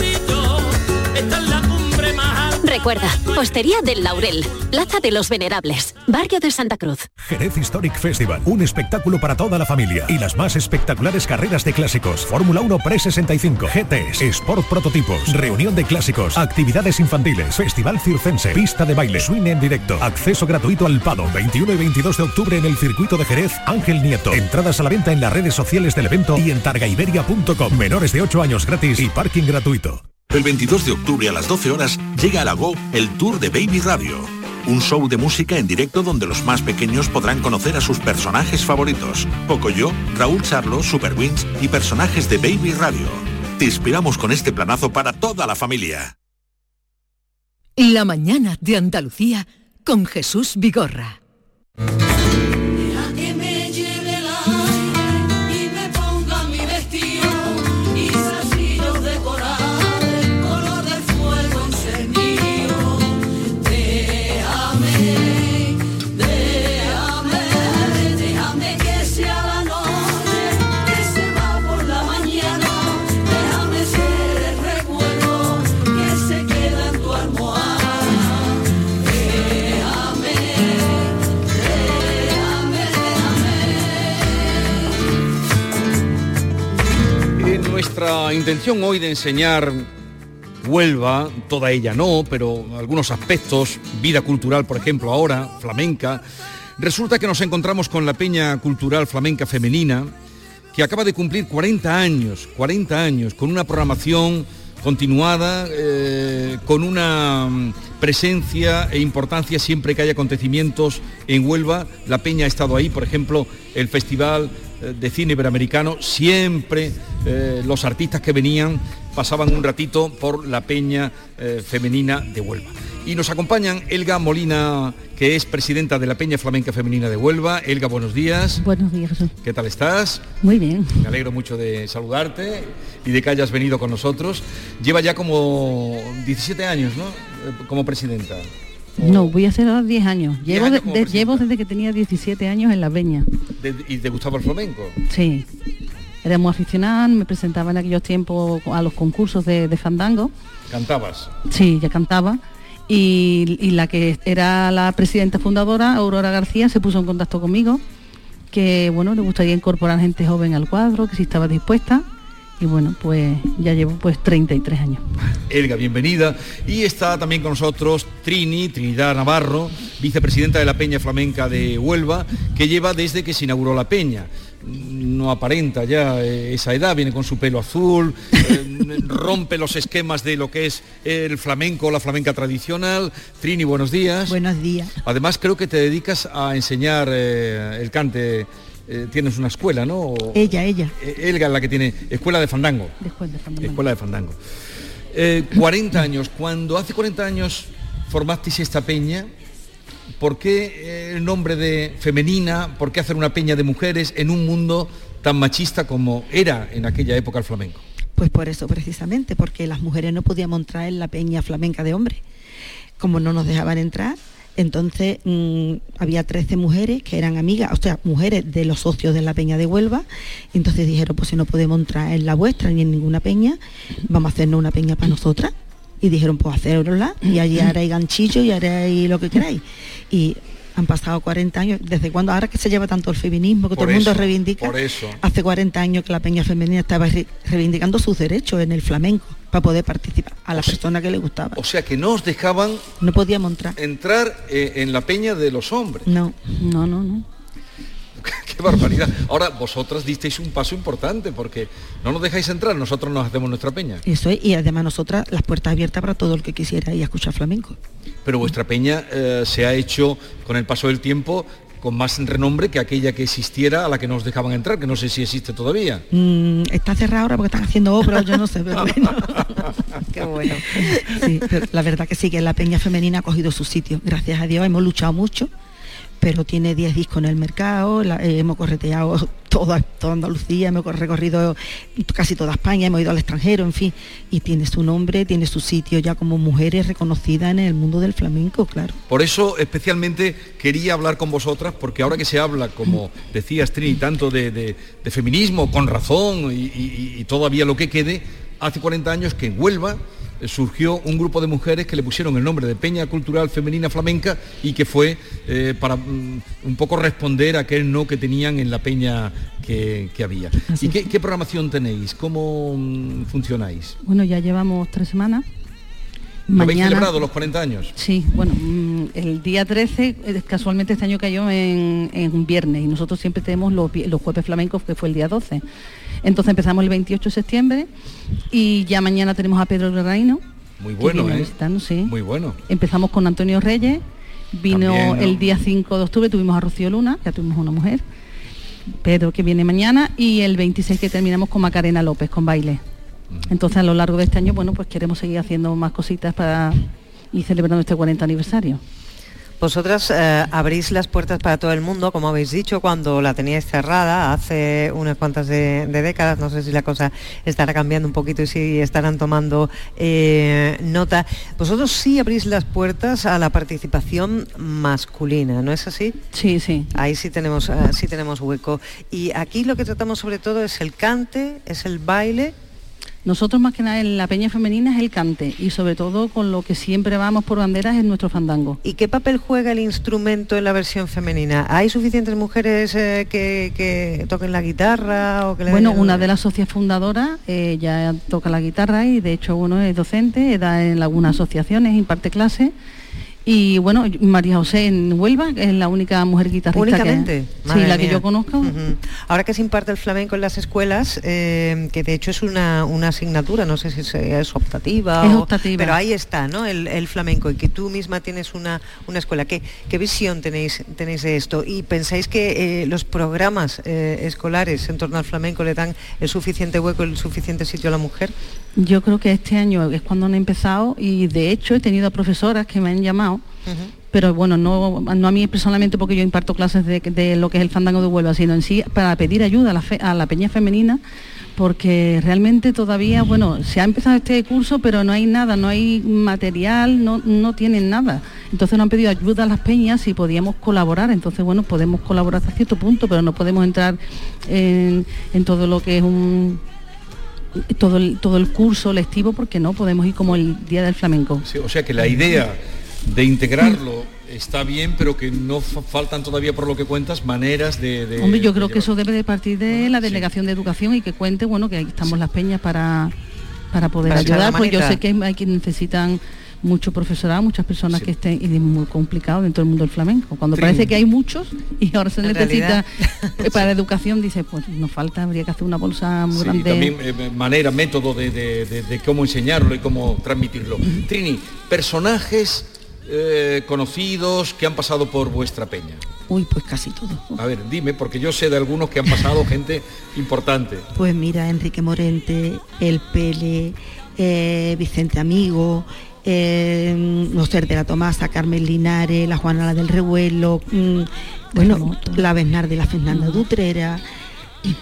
Recuerda, Postería del Laurel, Plaza de los Venerables, Barrio de Santa Cruz. Jerez Historic Festival, un espectáculo para toda la familia y las más espectaculares carreras de clásicos. Fórmula 1 Pre-65, GTs, Sport Prototipos, reunión de clásicos, actividades infantiles, Festival Circense, pista de baile, swing en directo, acceso gratuito al Pado, 21 y 22 de octubre en el circuito de Jerez, Ángel Nieto. Entradas a la venta en las redes sociales del evento y en targaiberia.com. Menores de 8 años gratis y parking gratuito. El 22 de octubre a las 12 horas llega a la Go el Tour de Baby Radio. Un show de música en directo donde los más pequeños podrán conocer a sus personajes favoritos. Pocoyo, Raúl Charlo, Super Wings y personajes de Baby Radio. Te inspiramos con este planazo para toda la familia. La mañana de Andalucía con Jesús Vigorra. Nuestra intención hoy de enseñar Huelva, toda ella no, pero algunos aspectos, vida cultural, por ejemplo, ahora, flamenca, resulta que nos encontramos con la Peña Cultural Flamenca Femenina, que acaba de cumplir 40 años, 40 años, con una programación continuada, eh, con una mm, presencia e importancia siempre que haya acontecimientos en Huelva. La Peña ha estado ahí, por ejemplo, el Festival de Cine Iberoamericano, siempre eh, los artistas que venían pasaban un ratito por la Peña eh, Femenina de Huelva. Y nos acompañan Elga Molina, que es presidenta de la Peña Flamenca Femenina de Huelva. Elga, buenos días. Buenos días. ¿Qué tal estás? Muy bien. Me alegro mucho de saludarte y de que hayas venido con nosotros. Lleva ya como 17 años, ¿no? Eh, Como presidenta. No, voy a hacer ahora 10 años. Llevo, años de- llevo desde que tenía 17 años en la peña. ¿Y te gustaba el flamenco? Sí. Era muy aficionada, me presentaba en aquellos tiempos a los concursos de, de fandango. ¿Cantabas? Sí, ya cantaba. Y, y la que era la presidenta fundadora, Aurora García, se puso en contacto conmigo, que bueno, le gustaría incorporar gente joven al cuadro, que si estaba dispuesta. Y bueno, pues ya llevo pues 33 años. Elga, bienvenida. Y está también con nosotros Trini, Trinidad Navarro, vicepresidenta de la Peña Flamenca de Huelva, que lleva desde que se inauguró la Peña. No aparenta ya eh, esa edad, viene con su pelo azul, eh, rompe los esquemas de lo que es el flamenco, la flamenca tradicional. Trini, buenos días. Buenos días. Además, creo que te dedicas a enseñar eh, el cante. Eh, tienes una escuela, ¿no? O- Ella, ella. Eh, Elga es la que tiene escuela de fandango. Después de fandango. Escuela de Fandango. Eh, 40 años, cuando hace 40 años formasteis esta peña, ¿por qué eh, el nombre de femenina? ¿Por qué hacer una peña de mujeres en un mundo tan machista como era en aquella época el flamenco? Pues por eso precisamente, porque las mujeres no podíamos entrar en la peña flamenca de hombres. Como no nos dejaban entrar, entonces mm, había 13 mujeres que eran amigas, o sea, mujeres de los socios de la peña de Huelva, y entonces dijeron, pues si no podemos entrar en la vuestra ni en ninguna peña, vamos a hacernos una peña para nosotras. Y dijeron, pues hacerosla, y allí haréis ganchillo y haréis lo que queráis. Y han pasado 40 años, ¿desde cuándo? Ahora que se lleva tanto el feminismo, que Por todo el mundo eso, reivindica. por eso. Hace 40 años que la peña femenina estaba re- reivindicando sus derechos en el flamenco para poder participar a la persona que le gustaba. O sea que no os dejaban No podíamos entrar. entrar eh, en la peña de los hombres. No. No, no, no. Qué barbaridad. Ahora, vosotras disteis un paso importante porque no nos dejáis entrar, nosotros nos hacemos nuestra peña. Eso es, y además nosotras las puertas abiertas para todo el que quisiera ir a escuchar flamenco. Pero vuestra peña eh, se ha hecho con el paso del tiempo con más renombre que aquella que existiera a la que nos dejaban entrar, que no sé si existe todavía. Mm, está cerrada ahora porque están haciendo obras, yo no sé, pero bueno. Qué bueno. Sí, pero la verdad que sí, que la peña femenina ha cogido su sitio. Gracias a Dios hemos luchado mucho, pero tiene 10 discos en el mercado, la- eh, hemos correteado toda, toda Andalucía, hemos recorrido casi toda España, hemos ido al extranjero, en fin, y tiene su nombre, tiene su sitio ya como mujeres reconocidas en el mundo del flamenco, claro. Por eso especialmente quería hablar con vosotras, porque ahora que se habla, como decías Trini, tanto de, de- de feminismo, con razón y, y- y todavía lo que quede, hace 40 años que en Huelva surgió un grupo de mujeres que le pusieron el nombre de Peña Cultural Femenina Flamenca y que fue eh, para mm, un poco responder a aquel no que tenían en la peña que, que había. ¿Y qué, qué programación tenéis? ¿Cómo mm, funcionáis? Bueno, ya llevamos tres semanas. ¿Lo habéis celebrado los 40 años? Sí, bueno, mm, el día 13, eh, casualmente este año cayó en, en un viernes y nosotros siempre tenemos los, los jueves flamencos, que fue el día 12. Entonces empezamos el 28 de septiembre y ya mañana tenemos a Pedro Guerraino. Muy bueno, ¿eh? sí. Muy bueno. Empezamos con Antonio Reyes, vino También, ¿no? el día 5 de octubre, tuvimos a Rocío Luna, ya tuvimos una mujer, Pedro que viene mañana y el 26 que terminamos con Macarena López, con baile. Entonces a lo largo de este año, bueno, pues queremos seguir haciendo más cositas para ir celebrando este 40 aniversario. Vosotras eh, abrís las puertas para todo el mundo, como habéis dicho, cuando la teníais cerrada hace unas cuantas de, de décadas. No sé si la cosa estará cambiando un poquito y si estarán tomando eh, nota. Vosotros sí abrís las puertas a la participación masculina, ¿no es así? Sí, sí. Ahí sí tenemos, eh, sí tenemos hueco. Y aquí lo que tratamos sobre todo es el cante, es el baile. Nosotros más que nada en la peña femenina es el cante y sobre todo con lo que siempre vamos por banderas es nuestro fandango. ¿Y qué papel juega el instrumento en la versión femenina? ¿Hay suficientes mujeres eh, que, que toquen la guitarra o que le Bueno, una de las socias fundadoras eh, ya toca la guitarra y de hecho uno es docente, da en algunas asociaciones, imparte clases. Y bueno, María José en Huelva, es la única mujer guitarrista Únicamente. que, sí, la que yo conozco. Ahora que se imparte el flamenco en las escuelas, eh, que de hecho es una, una asignatura, no sé si es, es optativa, Es o- optativa. pero ahí está, ¿no? El, el flamenco y que tú misma tienes una, una escuela. ¿Qué, qué visión tenéis, tenéis de esto? ¿Y pensáis que eh, los programas eh, escolares en torno al flamenco le dan el suficiente hueco, el suficiente sitio a la mujer? Yo creo que este año es cuando han empezado y de hecho he tenido a profesoras que me han llamado, pero bueno, no, no a mí personalmente porque yo imparto clases de, de lo que es el fandango de Huelva, sino en sí para pedir ayuda a la, fe- a la peña femenina porque realmente todavía, bueno, se ha empezado este curso, pero no hay nada, no hay material, no, no tienen nada. Entonces nos han pedido ayuda a las peñas si podíamos colaborar. Entonces, bueno, podemos colaborar hasta cierto punto, pero no podemos entrar en, en todo lo que es un todo el, todo el curso lectivo porque no podemos ir como el día del flamenco. Sí, o sea que la idea de integrarlo está bien, pero que no fa- faltan todavía, por lo que cuentas, maneras de... de- Hombre, yo de creo que eso debe de partir de la delegación de educación y que cuente, bueno, que estamos las peñas para, para poder Para ayudar, pues yo sé que hay, hay que necesitan mucho profesorado, muchas personas que estén, y es muy complicado dentro del mundo del flamenco. Cuando parece que hay muchos y ahora se En necesita realidad. para educación, dice, pues nos falta, habría que hacer una bolsa muy Sí, grande. también eh, manera, método de, de- de- de cómo enseñarlo y cómo transmitirlo. Trini, personajes eh, conocidos que han pasado por vuestra peña. Uy, pues casi todo. A ver, dime, porque yo sé de algunos que han pasado gente importante. Pues mira, Enrique Morente, El Pele, eh, Vicente Amigo, eh, no sé, de la Tomasa, Carmen Linares, la Juana la del Revuelo, mm, bueno, la Bernard de la Fernanda Dutrera.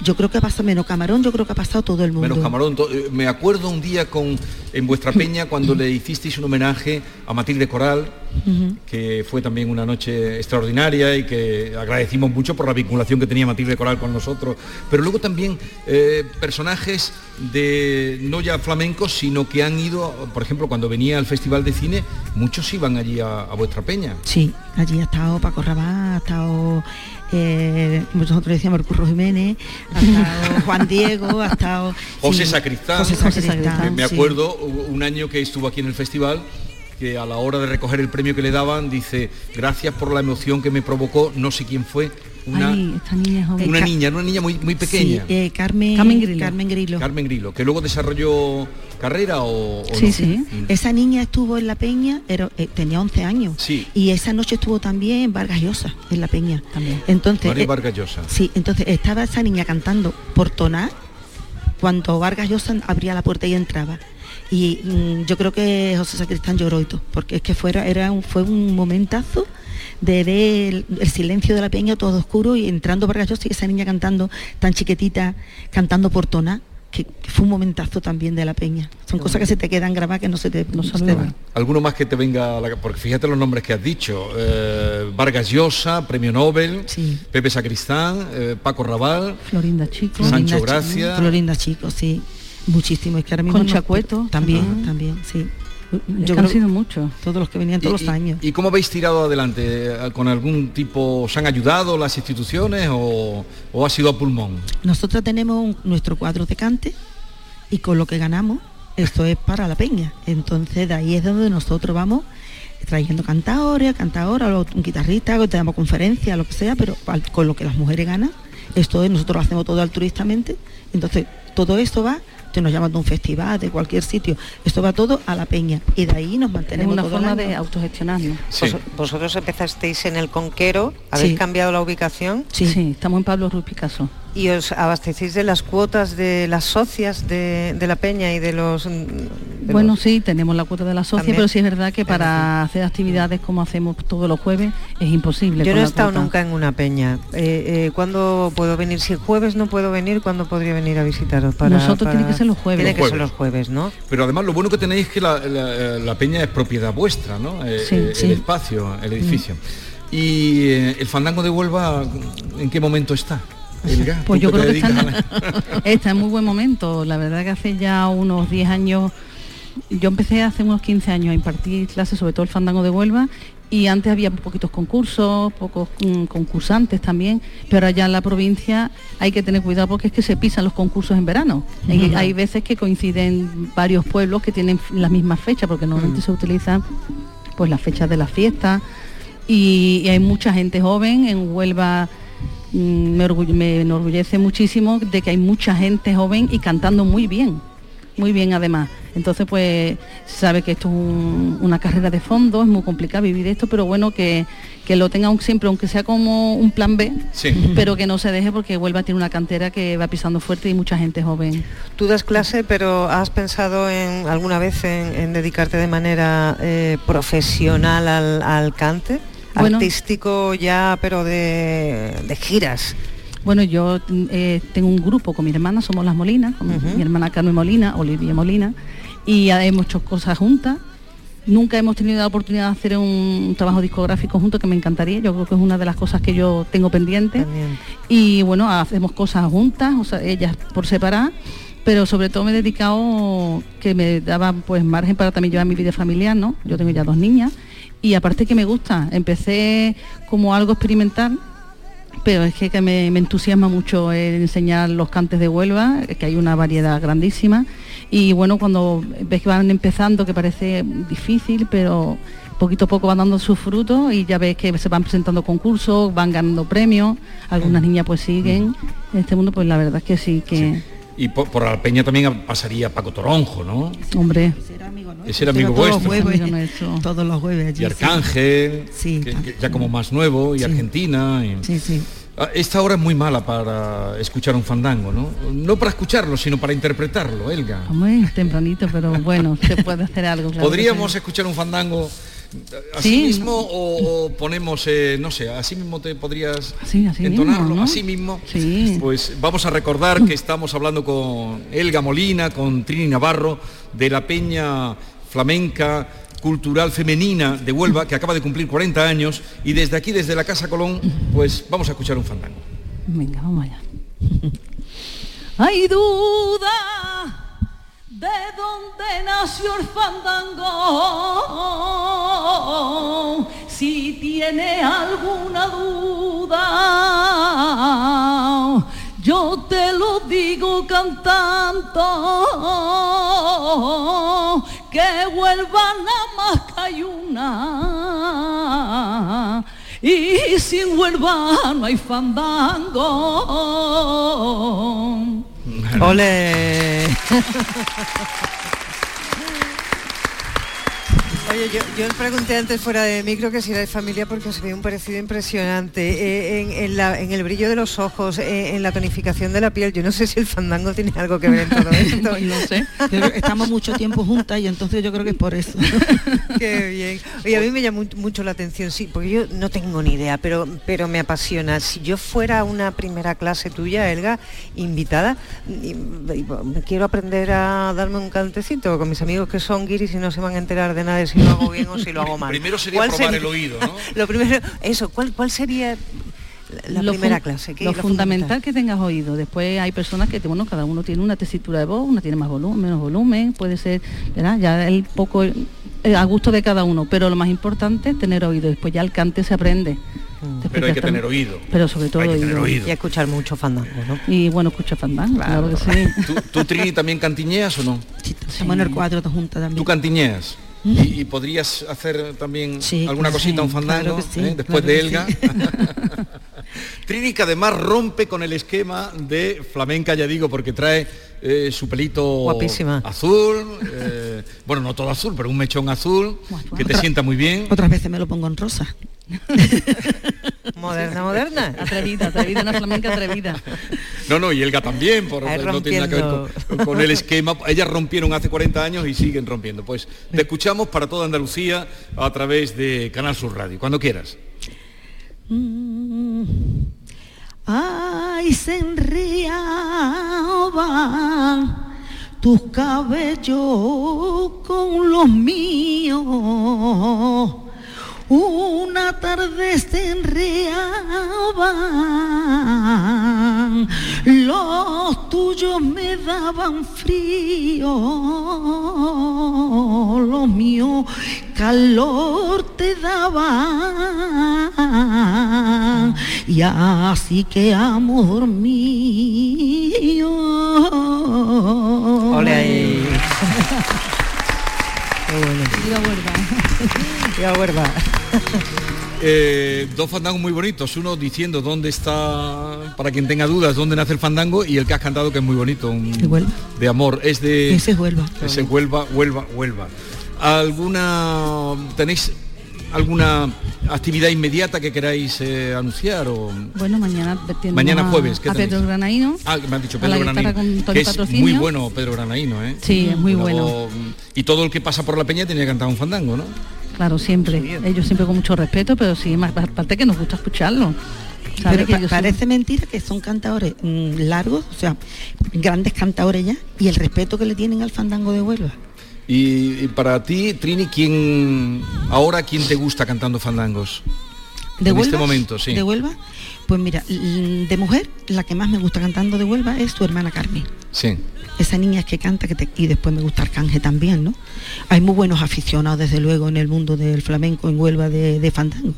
Yo creo que ha pasado menos Camarón, yo creo que ha pasado todo el mundo. Menos Camarón. eh, Me acuerdo un día con, en vuestra peña cuando le hicisteis un homenaje a Matilde Coral, que fue también una noche extraordinaria y que agradecimos mucho por la vinculación que tenía Matilde Coral con nosotros. Pero luego también eh, personajes de no ya flamencos, sino que han ido, por ejemplo, cuando venía al Festival de Cine, muchos iban allí a, a vuestra peña. Sí, allí ha estado Paco Rabá, ha estado, eh, nosotros decíamos, el Curro Jiménez, ha estado Juan Diego, ha estado... José sí, Sacristán, José Sacristán, me, acuerdo un año que estuvo aquí en el festival que a la hora de recoger el premio que le daban dice gracias por la emoción que me provocó no sé quién fue una, Ay, esta niña es joven. una niña una niña muy muy pequeña Sí, eh, Carmen, Carmen Grillo. Carmen Grillo. Carmen Grillo que luego desarrolló carrera o, o Sí, no? sí. Esa niña estuvo en la peña, era- eh, tenía 11 años. Sí. Y esa noche estuvo también en Vargas Llosa, en la peña. También. Entonces, María eh, Vargas Llosa. Sí, entonces estaba esa niña cantando por tonar cuando Vargas Llosa abría la puerta y entraba. Y mm, yo creo que José Sacristán lloró y todo, porque es que fuera, era un, fue un momentazo de ver el, el silencio de la peña todo oscuro y entrando Vargas Llosa y esa niña cantando tan chiquitita, cantando por tonar, que, que fue un momentazo también de la peña. Son cosas que se te quedan grabadas que no se te, no se te van. alguno más que te venga a la porque fíjate los nombres que has dicho eh, Vargas Llosa premio Nobel Pepe Sacristán eh, Paco Raval Florinda Chico. Sancho Florinda Gracia Florinda Chico, sí. Muchísimo, es que ahora mismo Con no- Chacueto. También, también, sí. Que han sido muchos. Todos los que venían todos ¿Y- los años. ¿Y cómo habéis tirado adelante? ¿Con algún tipo, os han ayudado las instituciones o, o ha sido a pulmón? Nosotros tenemos un- nuestro cuadro de cante y con lo que ganamos, esto es para la peña. Entonces de ahí es donde nosotros vamos trayendo cantadores, cantadora, o un guitarrista, que tenemos conferencias, lo que sea, pero con lo que las mujeres ganan, esto es, nosotros lo hacemos todo altruistamente. Entonces todo esto va, que nos llaman de un festival, de cualquier sitio, esto va todo a la peña y de ahí nos Es mantenemos una todo el forma de autogestionarnos. Vos- Vosotros empezasteis en el Conquero, habéis Sí. cambiado la ubicación Sí. estamos en Pablo Ruiz Picasso. Y os abastecéis de las cuotas de las socias de, de la peña y de los... mm, de Bueno, los- sí, tenemos la cuota de la socia, También. pero sí es verdad que para hacer actividades como hacemos todos los jueves es imposible. Yo no he estado cuota. nunca en una peña. Eh, eh, ¿Cuándo puedo venir? Si el jueves no puedo venir, ¿cuándo podría venir a visitaros? Para, Nosotros tiene para- que ser los jueves. Tiene que ser los jueves, ¿no? Pero además lo bueno que tenéis es que la, la- la peña es propiedad vuestra, ¿no? Eh, Sí, eh, sí. El espacio, el edificio. Y eh, el fandango de Huelva, ¿en qué momento está? Elga, Pues yo creo que está en, a la- está en muy buen momento. La verdad que hace ya unos 10 años, yo empecé hace unos 15 años a impartir clases, sobre todo el fandango de Huelva, y antes había poquitos concursos, pocos mm, concursantes también, pero allá en la provincia hay que tener cuidado porque es que se pisan los concursos en verano. Hay, Ujú. hay veces que coinciden varios pueblos que tienen las mismas fechas, porque normalmente se utilizan pues las fechas de las fiestas y, y hay mucha gente joven en Huelva. Mm, Me, orgull- me enorgullece muchísimo de que hay mucha gente joven y cantando muy bien, muy bien además. Entonces, pues, se sabe que esto es un- una carrera de fondo, es muy complicado vivir esto, pero bueno, que, que lo tenga un- siempre, aunque sea como un plan B, Sí. pero que no se deje porque Huelva tiene una cantera que va pisando fuerte y mucha gente joven. Tú das clase, pero ¿has pensado en alguna vez en, en dedicarte de manera eh, profesional al, al cante? Bueno. Artístico ya, pero de, de giras. Bueno, yo eh, tengo un grupo con mi hermana, somos las Molinas, con mi hermana Carmen Molina, Olivia Molina, y hemos hecho cosas juntas. Nunca hemos tenido la oportunidad de hacer un trabajo discográfico juntos que me encantaría. Yo creo que es una de las cosas que yo tengo pendiente. Y bueno, hacemos cosas juntas, o sea, ellas por separar, pero sobre todo me he dedicado que me daba pues margen para también llevar mi vida familiar, ¿no? Yo tengo ya dos niñas y aparte que me gusta, empecé como algo experimental pero es que, que me, me entusiasma mucho el enseñar los cantes de Huelva, que hay una variedad grandísima. Y bueno, cuando ves que van empezando, que parece difícil, pero poquito a poco van dando sus frutos y ya ves que se van presentando concursos, van ganando premios, algunas niñas pues siguen. En este mundo, pues la verdad es que sí, que, Y por, por la peña también pasaría Paco Toronjo, ¿no? hombre. Ese era amigo todos los vuestro. jueves, todos los jueves allí, Y Arcángel, Sí, que- que ya como más nuevo, y Argentina. y- Sí, sí. Ah, Esta hora es muy mala para escuchar un fandango, ¿no? No para escucharlo, sino para interpretarlo, Elga. Hombre, es tempranito, pero bueno, se puede hacer algo. claro ¿Podríamos escuchar un fandango así Sí. mismo o, o ponemos, eh, no sé, así mismo te podrías Sí, así entonarlo? mismo, ¿no? Así mismo. Sí. Pues vamos a recordar que estamos hablando con Elga Molina, con Trini Navarro, de la Peña Flamenca Cultural Femenina de Huelva, que acaba de cumplir 40 años, y desde aquí, desde la Casa Colón, pues vamos a escuchar un fandango. Venga, vamos allá. Hay duda de dónde nació el fandango. Si tiene alguna duda, yo te lo digo cantando que vuelva nada más que hay una. Y sin Huelva no hay fandango. ¡Ole! Oye, yo, yo le pregunté antes fuera de micro que si era de familia porque os veía un parecido impresionante Eh, en, en la- en el brillo de los ojos, eh, en la tonificación de la piel. Yo no sé si el fandango tiene algo que ver en todo esto. no sé. Estamos mucho tiempo juntas y entonces yo creo que es por eso. Qué bien. Oye, a mí me llama mu- mucho la atención, sí, porque yo no tengo ni idea, pero, pero me apasiona. Si yo fuera una primera clase tuya, Elga, invitada, y- quiero aprender a darme un cantecito con mis amigos que son guiris y no se van a enterar de nada de si lo hago bien o si lo hago mal. Primero sería ¿Cuál probar sería- el oído, ¿no? Lo primero, eso, ¿cuál, cuál sería la lo primera clase? ¿Qué lo lo fundamental que tengas oído. Después hay personas que, bueno, cada uno tiene una tesitura de voz, una tiene más volumen, menos volumen, puede ser, ¿verdad? Ya el poco eh, a gusto de cada uno, pero lo más importante es tener oído. Después ya el cante se aprende. Después Pero hay que tener oído. Pero sobre todo Hay que tener oído. oído. Y escuchar mucho fandango, ¿no? Y bueno, escucha fandango, claro, que sí. ¿Tú, tú, Trini, también cantiñeas o no? Estamos en el cuadro juntas también. ¿Tú cantiñeas? ¿Y, y podrías hacer también alguna cosita, un fandango, claro que sí, eh, después claro de Elga? Trini que además rompe con el esquema de flamenca, ya digo, porque trae eh, su pelito Guapísima. azul, eh, bueno, no todo azul, pero un mechón azul, que te sienta muy bien. Otras veces me lo pongo en rosa. Moderna, moderna. Atrevida, atrevida, una flamenca atrevida. No, no, y Elga también, por, no tiene nada que ver con, con el esquema. Ellas rompieron hace 40 años y siguen rompiendo. Pues te escuchamos para toda Andalucía a través de Canal Sur Radio, cuando quieras. Mm. Ay, se enreaban tus cabellos con los míos. Una tarde se enreaban, los tuyos me daban frío, los míos calor te daban, y así que amor mío. Ole ahí. Qué bueno. Viva Huelva. Viva Huelva. Eh, dos fandangos muy bonitos, uno diciendo dónde está, para quien tenga dudas, dónde nace el fandango y el que has cantado que es muy bonito, un- De Huelva. de amor, es de... Ese es Huelva. Ese es Huelva, Huelva, Huelva. ¿Alguna, tenéis alguna actividad inmediata que queráis eh, anunciar o...? Bueno, mañana Mañana jueves, ¿qué a? Pedro Granaíno. Ah, me han dicho Pedro Granaíno, que es muy bueno Pedro Granaíno, ¿eh? Sí, es muy bueno. Y todo el que pasa por la peña tenía que cantar un fandango, ¿no? Claro, siempre. Ellos siempre con mucho respeto, pero sí, más aparte que nos gusta escucharlo. ¿Sabe Pero que pa- ellos son- parece mentira que son cantadores mm, largos, o sea, grandes cantadores ya, y el respeto que le tienen al fandango de Huelva. Y, y para ti, Trini, ¿quién ahora quién te gusta cantando fandangos? ¿De en Huelva? este momento, sí. ¿De Huelva? Pues mira, de mujer, la que más me gusta cantando de Huelva es tu hermana Carmen. Sí. Esa niña es que canta que te- y después me gusta Arcángel también, ¿no? Hay muy buenos aficionados, desde luego, en el mundo del flamenco en Huelva de, de fandango.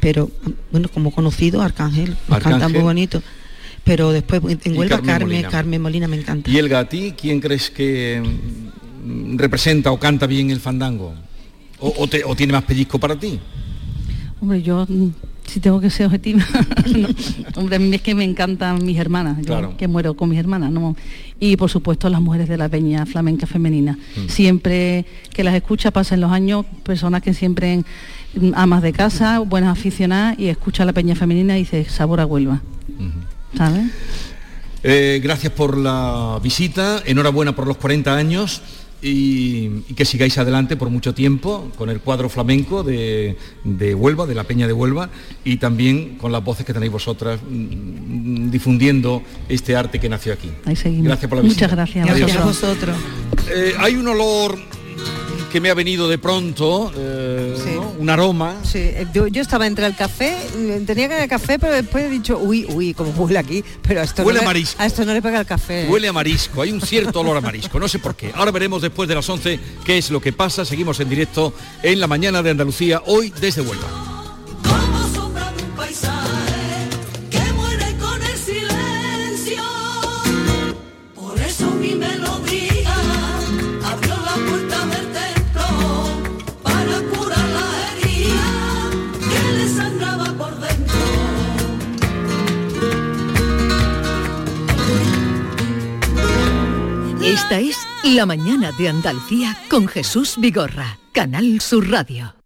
Pero, bueno, como conocido, Arcángel, nos canta muy bonito. Pero después en Huelva Carmen Carmen, Molina. Carmen Molina me encanta. Y Elga, ¿a ti quién crees que mm, representa o canta bien el fandango? ¿O, o te- o tiene más pellizco para ti? Hombre, yo mm, si tengo que ser objetiva, no, hombre, a mí es que me encantan mis hermanas, yo Claro. que muero con mis hermanas, ¿no? Y por supuesto las mujeres de la peña flamenca femenina. Mm. Siempre que las escucha pasan los años, personas que siempre amas de casa, buenas aficionadas y escucha la peña femenina y dice sabor a Huelva. ¿Sabes? Eh, gracias por la visita, enhorabuena por los 40 años y, y que sigáis adelante por mucho tiempo con el cuadro flamenco de, de Huelva, de la Peña de Huelva y también con las voces que tenéis vosotras mm, difundiendo este arte que nació aquí. Ahí seguimos. Gracias por la visita. Muchas gracias. Adiós. Gracias a vosotros. Eh, hay un olor que me ha venido de pronto, eh, Sí. ¿no? un aroma. Sí, eh, yo, yo estaba entre el café, eh, tenía que al café, pero después he dicho, uy, uy, como huele aquí, pero a esto, Huele no, a le, marisco. a esto no le pega el café. Huele a marisco, hay un cierto olor a marisco, no sé por qué. Ahora veremos después de las 11 qué es lo que pasa. Seguimos en directo en la mañana de Andalucía, hoy desde Huelva. Esta es La mañana de Andalucía con Jesús Vigorra, Canal Sur Radio.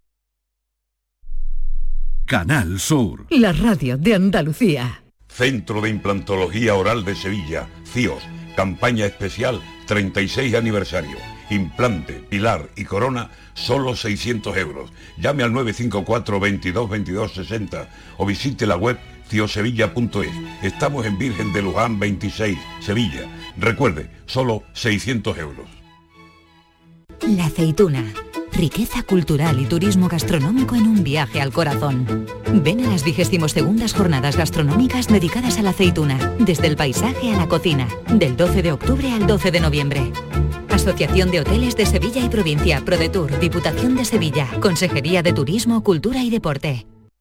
Canal Sur. La radio de Andalucía. Centro de Implantología Oral de Sevilla, CIOS, campaña especial 36 aniversario. Implante, pilar y corona, solo 600 euros. Llame al 954 22 22 60 o visite la web ciosevilla.es. Estamos en Virgen de Luján 26, Sevilla. Recuerde, solo 600 euros. La aceituna. riqueza cultural y turismo gastronómico en un viaje al corazón. Ven a las 22 jornadas gastronómicas dedicadas a la aceituna, desde el paisaje a la cocina, del 12 de octubre al 12 de noviembre. Asociación de Hoteles de Sevilla y Provincia, ProDetour, Diputación de Sevilla, Consejería de Turismo, Cultura y Deporte.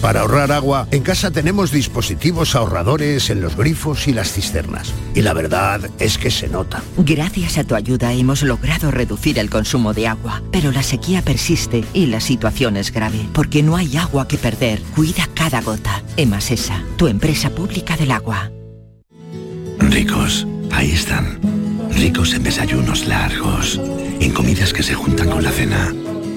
Para ahorrar agua, en casa tenemos dispositivos ahorradores en los grifos y las cisternas. Y la verdad es que se nota. Gracias a tu ayuda hemos logrado reducir el consumo de agua, pero la sequía persiste y la situación es grave, porque no hay agua que perder. Cuida cada gota. Emasesa, tu empresa pública del agua. Ricos, ahí están. Ricos en desayunos largos, en comidas que se juntan con la cena.